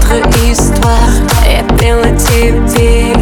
ветры и ствол Я пела тебе